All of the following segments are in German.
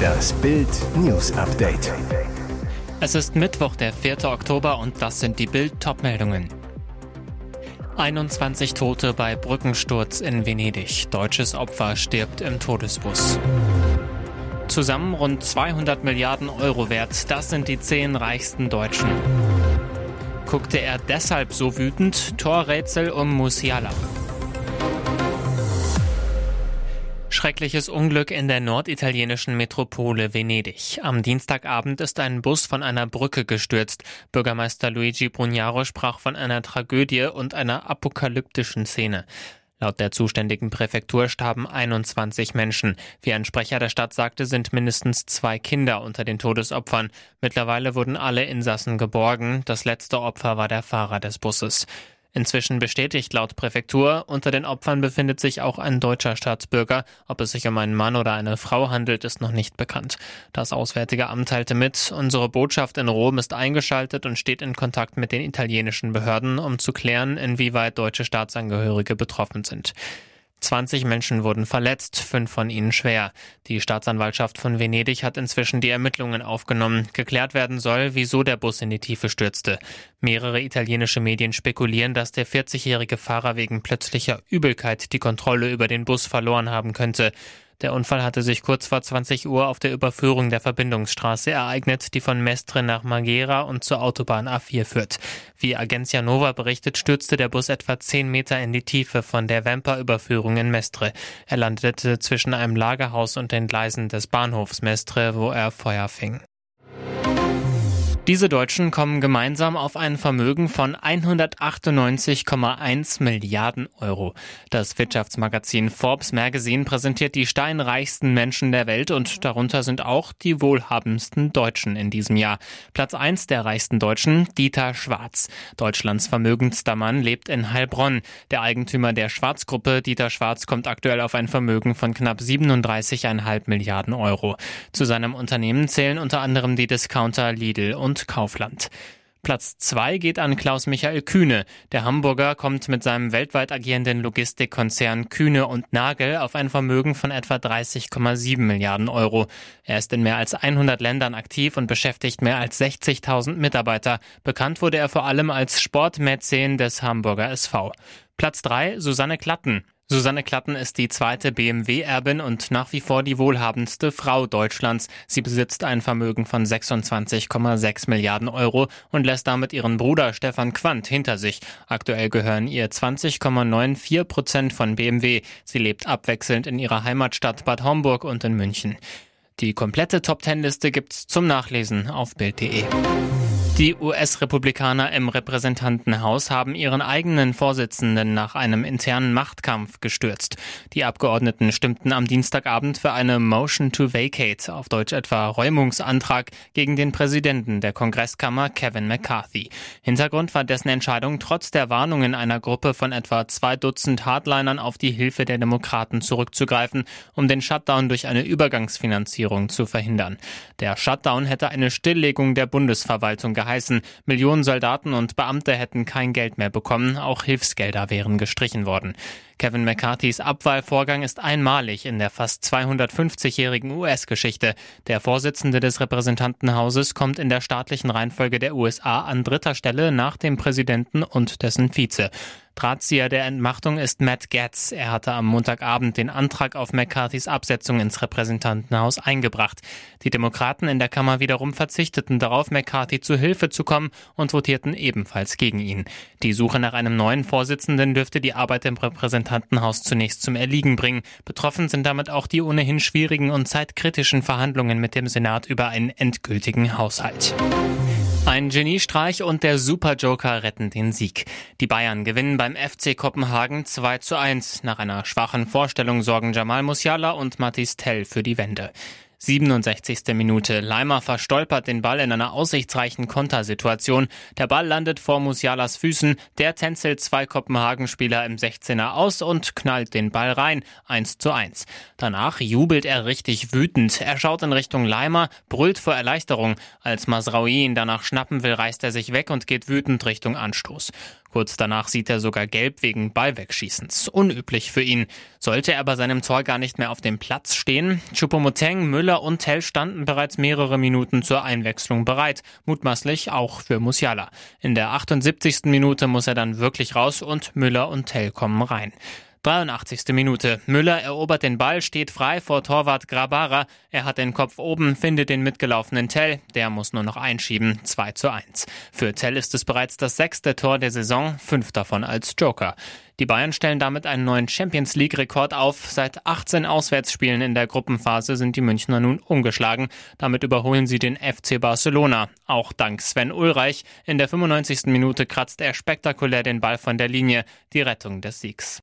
Das Bild News Update. Es ist Mittwoch, der 4. Oktober und das sind die Bild Topmeldungen. 21 Tote bei Brückensturz in Venedig. Deutsches Opfer stirbt im Todesbus. Zusammen rund 200 Milliarden Euro wert. Das sind die zehn reichsten Deutschen. Guckte er deshalb so wütend? Torrätsel um Musiala. Schreckliches Unglück in der norditalienischen Metropole Venedig. Am Dienstagabend ist ein Bus von einer Brücke gestürzt. Bürgermeister Luigi Brugnaro sprach von einer Tragödie und einer apokalyptischen Szene. Laut der zuständigen Präfektur starben 21 Menschen. Wie ein Sprecher der Stadt sagte, sind mindestens zwei Kinder unter den Todesopfern. Mittlerweile wurden alle Insassen geborgen. Das letzte Opfer war der Fahrer des Busses. Inzwischen bestätigt laut Präfektur, unter den Opfern befindet sich auch ein deutscher Staatsbürger. Ob es sich um einen Mann oder eine Frau handelt, ist noch nicht bekannt. Das Auswärtige Amt teilte mit, unsere Botschaft in Rom ist eingeschaltet und steht in Kontakt mit den italienischen Behörden, um zu klären, inwieweit deutsche Staatsangehörige betroffen sind. 20 Menschen wurden verletzt, fünf von ihnen schwer. Die Staatsanwaltschaft von Venedig hat inzwischen die Ermittlungen aufgenommen. Geklärt werden soll, wieso der Bus in die Tiefe stürzte. Mehrere italienische Medien spekulieren, dass der 40-jährige Fahrer wegen plötzlicher Übelkeit die Kontrolle über den Bus verloren haben könnte. Der Unfall hatte sich kurz vor 20 Uhr auf der Überführung der Verbindungsstraße ereignet, die von Mestre nach Marghera und zur Autobahn A4 führt. Wie Agencia Nova berichtet, stürzte der Bus etwa 10 Meter in die Tiefe von der Vemper-Überführung in Mestre. Er landete zwischen einem Lagerhaus und den Gleisen des Bahnhofs Mestre, wo er Feuer fing. Diese Deutschen kommen gemeinsam auf ein Vermögen von 198,1 Milliarden Euro. Das Wirtschaftsmagazin Forbes Magazine präsentiert die steinreichsten Menschen der Welt und darunter sind auch die wohlhabendsten Deutschen in diesem Jahr. Platz 1 der reichsten Deutschen, Dieter Schwarz. Deutschlands vermögendster Mann lebt in Heilbronn. Der Eigentümer der Schwarzgruppe, Dieter Schwarz, kommt aktuell auf ein Vermögen von knapp 37,5 Milliarden Euro. Zu seinem Unternehmen zählen unter anderem die Discounter Lidl und Kaufland. Platz 2 geht an Klaus-Michael Kühne. Der Hamburger kommt mit seinem weltweit agierenden Logistikkonzern Kühne und Nagel auf ein Vermögen von etwa 30,7 Milliarden Euro. Er ist in mehr als 100 Ländern aktiv und beschäftigt mehr als 60.000 Mitarbeiter. Bekannt wurde er vor allem als Sportmäzen des Hamburger SV. Platz 3 Susanne Klatten. Susanne Klatten ist die zweite BMW-Erbin und nach wie vor die wohlhabendste Frau Deutschlands. Sie besitzt ein Vermögen von 26,6 Milliarden Euro und lässt damit ihren Bruder Stefan Quandt hinter sich. Aktuell gehören ihr 20,94 Prozent von BMW. Sie lebt abwechselnd in ihrer Heimatstadt Bad Homburg und in München. Die komplette Top-10-Liste gibt's zum Nachlesen auf Bild.de. Die US-Republikaner im Repräsentantenhaus haben ihren eigenen Vorsitzenden nach einem internen Machtkampf gestürzt. Die Abgeordneten stimmten am Dienstagabend für eine Motion to Vacate, auf Deutsch etwa Räumungsantrag, gegen den Präsidenten der Kongresskammer Kevin McCarthy. Hintergrund war dessen Entscheidung, trotz der Warnungen einer Gruppe von etwa zwei Dutzend Hardlinern auf die Hilfe der Demokraten zurückzugreifen, um den Shutdown durch eine Übergangsfinanzierung zu verhindern. Der Shutdown hätte eine Stilllegung der Bundesverwaltung gehalten geheißen, Millionen Soldaten und Beamte hätten kein Geld mehr bekommen, auch Hilfsgelder wären gestrichen worden. Kevin McCarthys Abwahlvorgang ist einmalig in der fast 250-jährigen US-Geschichte. Der Vorsitzende des Repräsentantenhauses kommt in der staatlichen Reihenfolge der USA an dritter Stelle nach dem Präsidenten und dessen Vize. Drahtzieher der Entmachtung ist Matt Getz. Er hatte am Montagabend den Antrag auf McCarthys Absetzung ins Repräsentantenhaus eingebracht. Die Demokraten in der Kammer wiederum verzichteten darauf, McCarthy zu Hilfe zu kommen und votierten ebenfalls gegen ihn. Die Suche nach einem neuen Vorsitzenden dürfte die Arbeit im Repräsentantenhaus zunächst zum Erliegen bringen. Betroffen sind damit auch die ohnehin schwierigen und zeitkritischen Verhandlungen mit dem Senat über einen endgültigen Haushalt. Ein Geniestreich und der Superjoker retten den Sieg. Die Bayern gewinnen beim FC Kopenhagen 2 zu 1. Nach einer schwachen Vorstellung sorgen Jamal Musiala und Mathis Tell für die Wende. 67. Minute. Leimer verstolpert den Ball in einer aussichtsreichen Kontersituation. Der Ball landet vor Musialas Füßen. Der tänzelt zwei Kopenhagen-Spieler im 16er aus und knallt den Ball rein. 1 zu 1. Danach jubelt er richtig wütend. Er schaut in Richtung Leimer, brüllt vor Erleichterung. Als Masraoui ihn danach schnappen will, reißt er sich weg und geht wütend Richtung Anstoß. Kurz danach sieht er sogar gelb wegen Ballwegschießens. Unüblich für ihn. Sollte er bei seinem Tor gar nicht mehr auf dem Platz stehen? Choupo-Moteng, Müller und Tell standen bereits mehrere Minuten zur Einwechslung bereit. Mutmaßlich auch für Musiala. In der 78. Minute muss er dann wirklich raus und Müller und Tell kommen rein. 83. Minute. Müller erobert den Ball, steht frei vor Torwart Grabara. Er hat den Kopf oben, findet den mitgelaufenen Tell. Der muss nur noch einschieben. 2 zu 1. Für Tell ist es bereits das sechste Tor der Saison, fünf davon als Joker. Die Bayern stellen damit einen neuen Champions League-Rekord auf. Seit 18 Auswärtsspielen in der Gruppenphase sind die Münchner nun umgeschlagen. Damit überholen sie den FC Barcelona. Auch dank Sven Ulreich. In der 95. Minute kratzt er spektakulär den Ball von der Linie. Die Rettung des Siegs.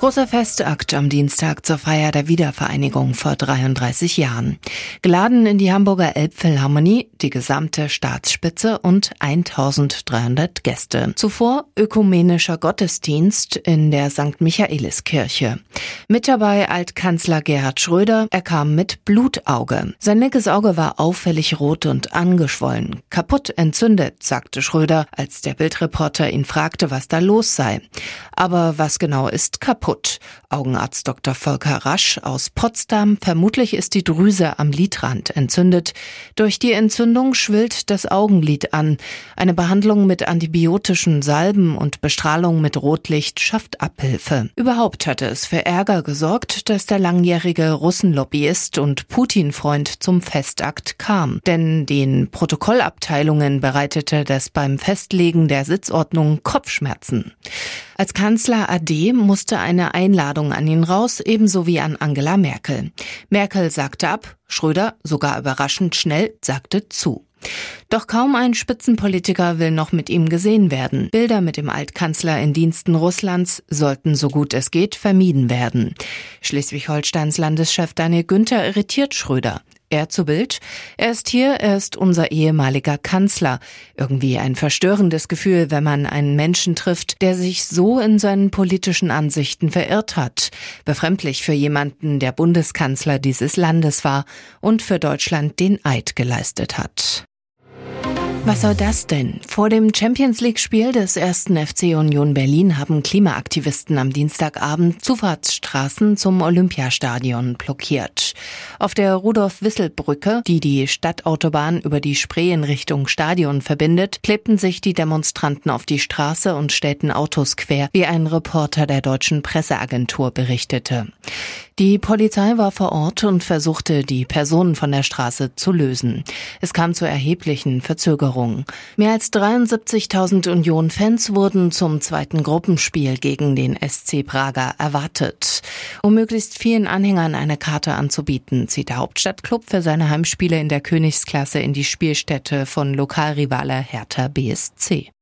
Großer Festakt am Dienstag zur Feier der Wiedervereinigung vor 33 Jahren. Geladen in die Hamburger Elbphilharmonie die gesamte Staatsspitze und 1300 Gäste. Zuvor ökumenischer Gottesdienst in der St. Michaeliskirche. Mit dabei Altkanzler Gerhard Schröder. Er kam mit Blutauge. Sein linkes Auge war auffällig rot und angeschwollen. Kaputt entzündet, sagte Schröder, als der Bildreporter ihn fragte, was da los sei. Aber was genau ist kaputt? Kaputt. Augenarzt Dr. Volker Rasch aus Potsdam. Vermutlich ist die Drüse am Lidrand entzündet. Durch die Entzündung schwillt das Augenlid an. Eine Behandlung mit antibiotischen Salben und Bestrahlung mit Rotlicht schafft Abhilfe. Überhaupt hatte es für Ärger gesorgt, dass der langjährige Russenlobbyist und Putin-Freund zum Festakt kam. Denn den Protokollabteilungen bereitete das beim Festlegen der Sitzordnung Kopfschmerzen. Als Kanzler AD musste eine Einladung an ihn raus, ebenso wie an Angela Merkel. Merkel sagte ab, Schröder, sogar überraschend schnell, sagte zu. Doch kaum ein Spitzenpolitiker will noch mit ihm gesehen werden. Bilder mit dem Altkanzler in Diensten Russlands sollten so gut es geht vermieden werden. Schleswig-Holsteins Landeschef Daniel Günther irritiert Schröder. Er zu Bild. Er ist hier, er ist unser ehemaliger Kanzler. Irgendwie ein verstörendes Gefühl, wenn man einen Menschen trifft, der sich so in seinen politischen Ansichten verirrt hat. Befremdlich für jemanden, der Bundeskanzler dieses Landes war und für Deutschland den Eid geleistet hat. Was soll das denn? Vor dem Champions League-Spiel des ersten FC Union Berlin haben Klimaaktivisten am Dienstagabend Zufahrtsstraßen zum Olympiastadion blockiert. Auf der Rudolf-Wissel-Brücke, die die Stadtautobahn über die Spree in Richtung Stadion verbindet, klebten sich die Demonstranten auf die Straße und stellten Autos quer, wie ein Reporter der deutschen Presseagentur berichtete. Die Polizei war vor Ort und versuchte, die Personen von der Straße zu lösen. Es kam zu erheblichen Verzögerungen. Mehr als 73.000 Union-Fans wurden zum zweiten Gruppenspiel gegen den SC Prager erwartet. Um möglichst vielen Anhängern eine Karte anzubieten, zieht der Hauptstadtklub für seine Heimspiele in der Königsklasse in die Spielstätte von Lokalrivale Hertha BSC.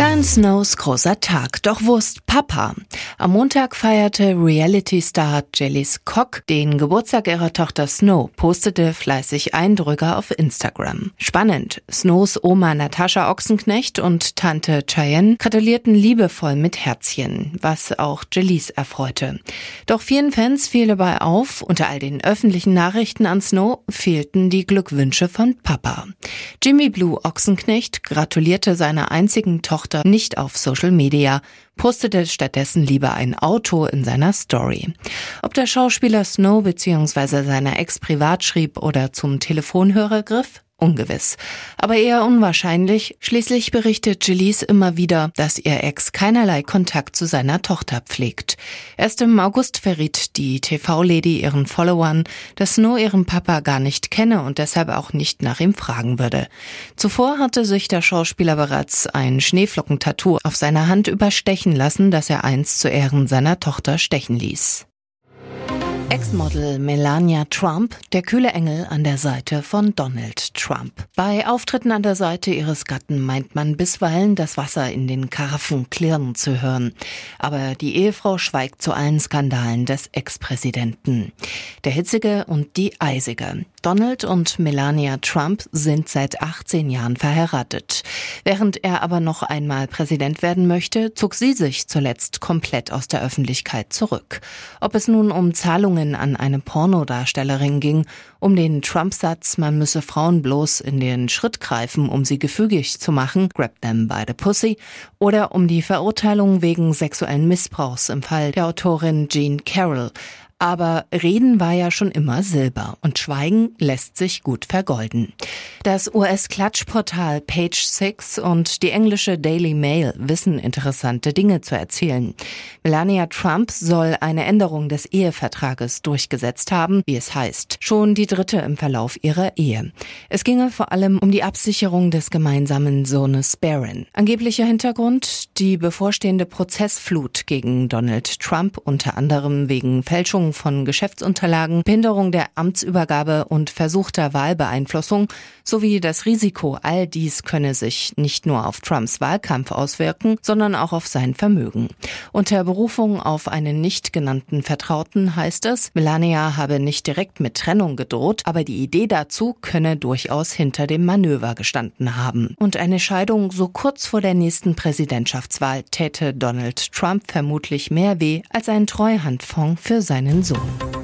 Klein Snows großer Tag, doch wo ist Papa? Am Montag feierte Reality-Star Jellis Cock den Geburtstag ihrer Tochter Snow, postete fleißig Eindrücke auf Instagram. Spannend, Snows Oma Natascha Ochsenknecht und Tante Cheyenne gratulierten liebevoll mit Herzchen, was auch Jellis erfreute. Doch vielen Fans fiel dabei auf, unter all den öffentlichen Nachrichten an Snow fehlten die Glückwünsche von Papa. Jimmy Blue Ochsenknecht gratulierte seiner einzigen Tochter Tochter nicht auf Social Media, postete stattdessen lieber ein Auto in seiner Story. Ob der Schauspieler Snow bzw. seiner Ex privat schrieb oder zum Telefonhörer griff, Ungewiss. Aber eher unwahrscheinlich. Schließlich berichtet Gillies immer wieder, dass ihr Ex keinerlei Kontakt zu seiner Tochter pflegt. Erst im August verriet die TV-Lady ihren Followern, dass Snow ihren Papa gar nicht kenne und deshalb auch nicht nach ihm fragen würde. Zuvor hatte sich der Schauspieler bereits ein Schneeflockentattoo auf seiner Hand überstechen lassen, das er einst zu Ehren seiner Tochter stechen ließ. Ex-Model Melania Trump, der kühle Engel an der Seite von Donald Trump. Bei Auftritten an der Seite ihres Gatten meint man bisweilen, das Wasser in den Karaffen klirren zu hören. Aber die Ehefrau schweigt zu allen Skandalen des Ex-Präsidenten. Der hitzige und die eisige. Donald und Melania Trump sind seit 18 Jahren verheiratet. Während er aber noch einmal Präsident werden möchte, zog sie sich zuletzt komplett aus der Öffentlichkeit zurück. Ob es nun um Zahlungen an eine Pornodarstellerin ging, um den Trump-Satz, man müsse Frauen bloß in den Schritt greifen, um sie gefügig zu machen, grab them by the pussy, oder um die Verurteilung wegen sexuellen Missbrauchs im Fall der Autorin Jean Carroll, aber Reden war ja schon immer Silber und Schweigen lässt sich gut vergolden. Das US-Klatschportal Page Six und die englische Daily Mail wissen interessante Dinge zu erzählen. Melania Trump soll eine Änderung des Ehevertrages durchgesetzt haben, wie es heißt. Schon die dritte im Verlauf ihrer Ehe. Es ginge vor allem um die Absicherung des gemeinsamen Sohnes Barron. Angeblicher Hintergrund die bevorstehende Prozessflut gegen Donald Trump, unter anderem wegen Fälschung von Geschäftsunterlagen, Behinderung der Amtsübergabe und versuchter Wahlbeeinflussung sowie das Risiko, all dies könne sich nicht nur auf Trumps Wahlkampf auswirken, sondern auch auf sein Vermögen. Unter Berufung auf einen nicht genannten Vertrauten heißt es, Melania habe nicht direkt mit Trennung gedroht, aber die Idee dazu könne durchaus hinter dem Manöver gestanden haben. Und eine Scheidung so kurz vor der nächsten Präsidentschaftswahl täte Donald Trump vermutlich mehr weh als ein Treuhandfonds für seinen 民族。